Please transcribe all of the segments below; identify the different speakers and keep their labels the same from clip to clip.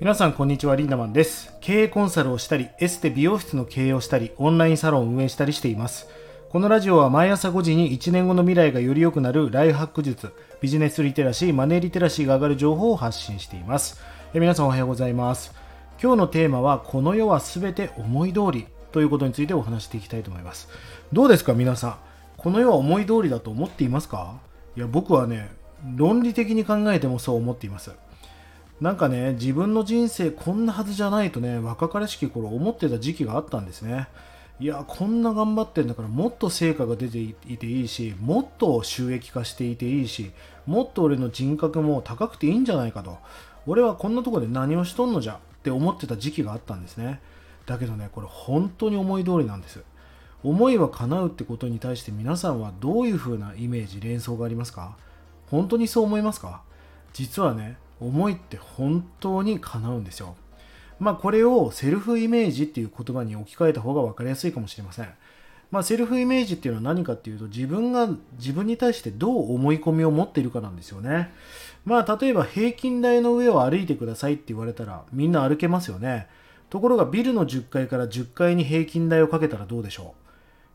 Speaker 1: 皆さんこんにちはリンダマンです。経営コンサルをしたりエステ美容室の経営をしたりオンラインサロンを運営したりしています。このラジオは毎朝5時に1年後の未来がより良くなるライフハック術ビジネスリテラシーマネーリテラシーが上がる情報を発信しています。え皆さんおはようございます。今日のテーマはこの世は全て思い通りということについてお話していきたいと思います。どうですか皆さん？この世は思い通りだと思っていますか？いや僕はね論理的に考えてもそう思っています。なんかね、自分の人生こんなはずじゃないとね、若かりしき頃思ってた時期があったんですね。いや、こんな頑張ってんだからもっと成果が出ていていいし、もっと収益化していていいし、もっと俺の人格も高くていいんじゃないかと。俺はこんなとこで何をしとんのじゃ？って思ってた時期があったんですね。だけどね、これ本当に思い通りなんです。思いは叶うってことに対して皆さんはどういう風なイメージ、連想がありますか？本当にそう思いますか？実はね、思いって本当に叶うんですよ。まあこれをセルフイメージっていう言葉に置き換えた方が分かりやすいかもしれません。まあセルフイメージっていうのは何かっていうと自分が自分に対してどう思い込みを持っているかなんですよね。まあ例えば平均台の上を歩いてくださいって言われたらみんな歩けますよね。ところがビルの10階から10階に平均台をかけたらどうでしょう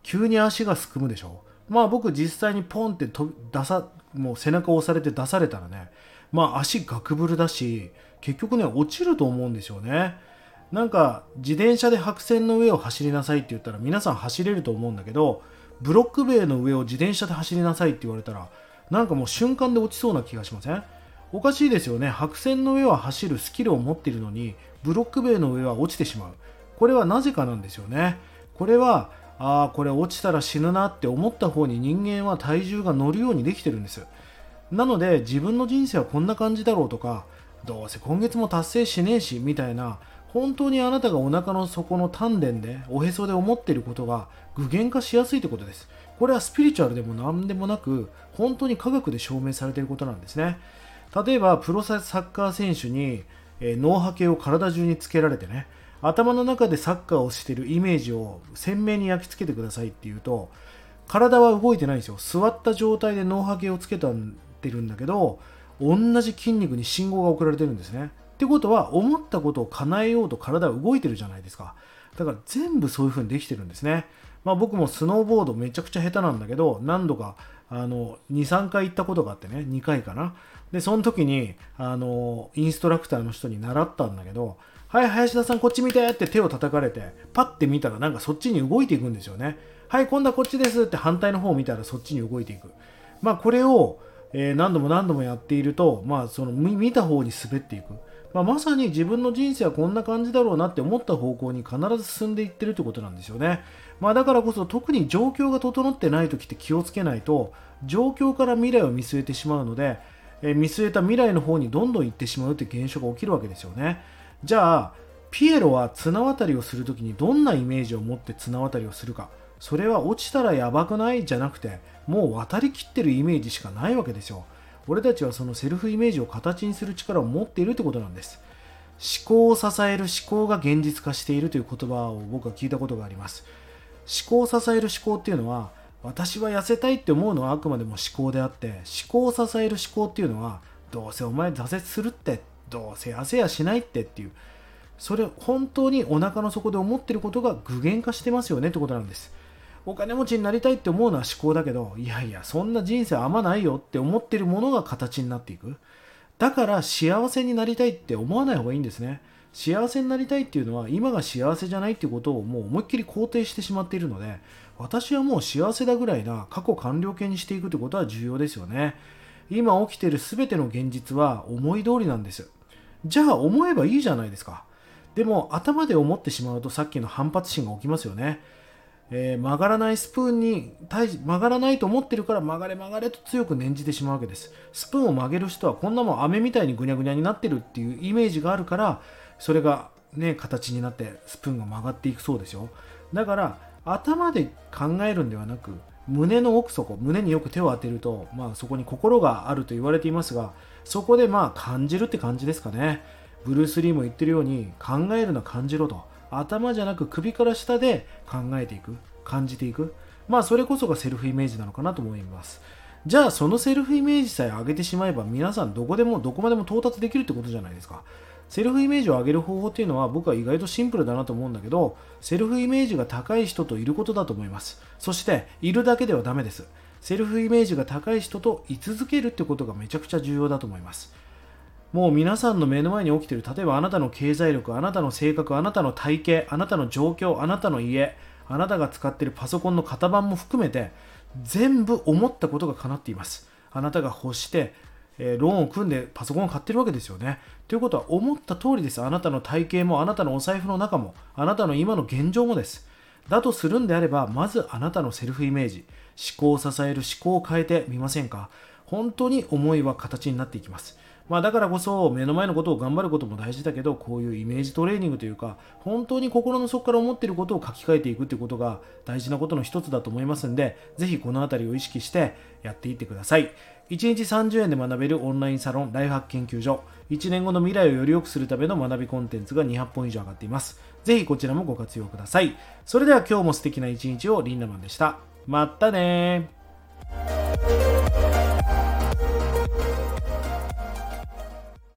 Speaker 1: 急に足がすくむでしょうまあ僕実際にポンって出さもう背中を押されて出されたらねまあ足ガクブルだし、結局ね、落ちると思うんですよね。なんか自転車で白線の上を走りなさいって言ったら皆さん走れると思うんだけど、ブロック塀の上を自転車で走りなさいって言われたら、なんかもう瞬間で落ちそうな気がしません？おかしいですよね。白線の上は走るスキルを持っているのに、ブロック塀の上は落ちてしまう。これはなぜかなんですよね。これは、ああ、これ落ちたら死ぬなって思った方に人間は体重が乗るようにできてるんです。なので自分の人生はこんな感じだろうとかどうせ今月も達成しねえしみたいな本当にあなたがお腹の底の丹田でおへそで思っていることが具現化しやすいということです。これはスピリチュアルでも何でもなく本当に科学で証明されていることなんですね。例えばプロサッカー選手に、え脳波計を体中につけられてね頭の中でサッカーをしているイメージを鮮明に焼き付けてくださいっていうと体は動いてないんですよ。座った状態で脳波計をつけたってるんだけど同じ筋肉に信号が送られてるんですね。ってことは思ったことを叶えようと体は動いてるじゃないですか。だから全部そういう風にできてるんですね。まあ、僕もスノーボードめちゃくちゃ下手なんだけど何度かあの23回行ったことがあってね2回かな。でその時にあのインストラクターの人に習ったんだけど「はい林田さんこっち見て」って手を叩かれてパッて見たらなんかそっちに動いていくんですよね。はい今度はこっちですって反対の方を見たらそっちに動いていく。まあこれをえー、何度も何度もやっていると、まあ、その見た方に滑っていく、まあ、まさに自分の人生はこんな感じだろうなって思った方向に必ず進んでいってるってことなんですよね、まあ、だからこそ特に状況が整ってない時って気をつけないと状況から未来を見据えてしまうので、えー、見据えた未来の方にどんどん行ってしまうって現象が起きるわけですよね。じゃあピエロは綱渡りをするときにどんなイメージを持って綱渡りをするか。それは落ちたらやばくない？じゃなくてもう渡りきってるイメージしかないわけですよ。俺たちはそのセルフイメージを形にする力を持っているということなんです。思考を支える思考が現実化しているという言葉を僕は聞いたことがあります。思考を支える思考っていうのは私は痩せたいって思うのはあくまでも思考であって思考を支える思考っていうのはどうせお前挫折するってどうせ痩せやしないってっていうそれ本当にお腹の底で思ってることが具現化してますよねってことなんです。お金持ちになりたいって思うのは思考だけどいやいやそんな人生あんまないよって思ってるものが形になっていく。だから幸せになりたいって思わない方がいいんですね。幸せになりたいっていうのは今が幸せじゃないっていうことをもう思いっきり肯定してしまっているので私はもう幸せだぐらいな過去完了形にしていくってことは重要ですよね。今起きてる全ての現実は思い通りなんですじゃあ思えばいいじゃないですか。でも頭で思ってしまうとさっきの反発心が起きますよね。えー、曲がらないスプーンに対曲がらないと思ってるから曲がれ曲がれと強く念じてしまうわけです。スプーンを曲げる人はこんなもん飴みたいにぐにゃぐにゃになってるっていうイメージがあるからそれがね形になってスプーンが曲がっていくそうですよ。だから頭で考えるんではなく胸の奥底胸によく手を当てると、まあ、そこに心があると言われていますがそこでまあ感じるって感じですかね。ブルース・リーも言ってるように考えるの感じろと。頭じゃなく首から下で考えていく感じていく。まあそれこそがセルフイメージなのかなと思います。じゃあそのセルフイメージさえ上げてしまえば皆さんどこでもどこまでも到達できるってことじゃないですか。セルフイメージを上げる方法っていうのは僕は意外とシンプルだなと思うんだけどセルフイメージが高い人といることだと思います。そしているだけではダメです。セルフイメージが高い人と居続けるってことがめちゃくちゃ重要だと思います。もう皆さんの目の前に起きている例えばあなたの経済力あなたの性格あなたの体型あなたの状況あなたの家あなたが使っているパソコンの型番も含めて全部思ったことが叶っていますあなたが欲してえー、ローンを組んでパソコンを買ってるわけですよね。ということは思った通りです。あなたの体型もあなたのお財布の中もあなたの今の現状もです。だとするんであればまずあなたのセルフイメージ思考を支える思考を変えてみませんか？本当に思いは形になっていきます。まあ、だからこそ目の前のことを頑張ることも大事だけどこういうイメージトレーニングというか本当に心の底から思っていることを書き換えていくということが大事なことの一つだと思いますんでぜひこの辺りを意識してやっていってください。1日30円で学べるオンラインサロンライフハック研究所。1年後の未来をより良くするための学びコンテンツが200本以上上がっています。ぜひこちらもご活用ください。それでは今日も素敵な一日をリンダマンでした。まったね